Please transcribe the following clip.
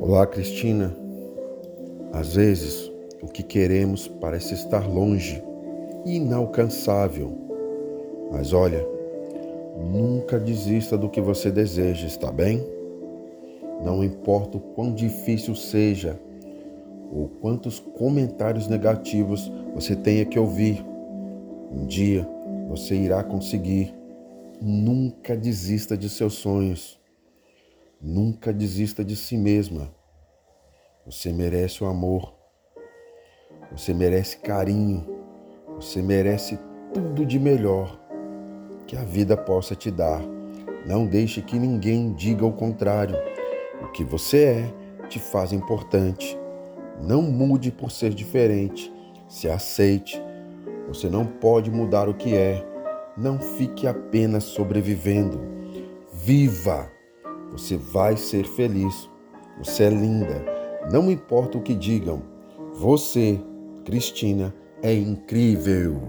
Olá, Cristina. Às vezes, o que queremos parece estar longe, inalcançável. Mas olha, nunca desista do que você deseja, está bem? Não importa o quão difícil seja ou quantos comentários negativos você tenha que ouvir, um dia você irá conseguir. Nunca desista de seus sonhos. Nunca desista de si mesma. Você merece o amor. Você merece carinho. Você merece tudo de melhor que a vida possa te dar. Não deixe que ninguém diga o contrário. O que você é te faz importante. Não mude por ser diferente. Se aceite. Você não pode mudar o que é. Não fique apenas sobrevivendo. Viva! Você vai ser feliz. Você é linda. Não importa o que digam. Você, Cristina, é incrível.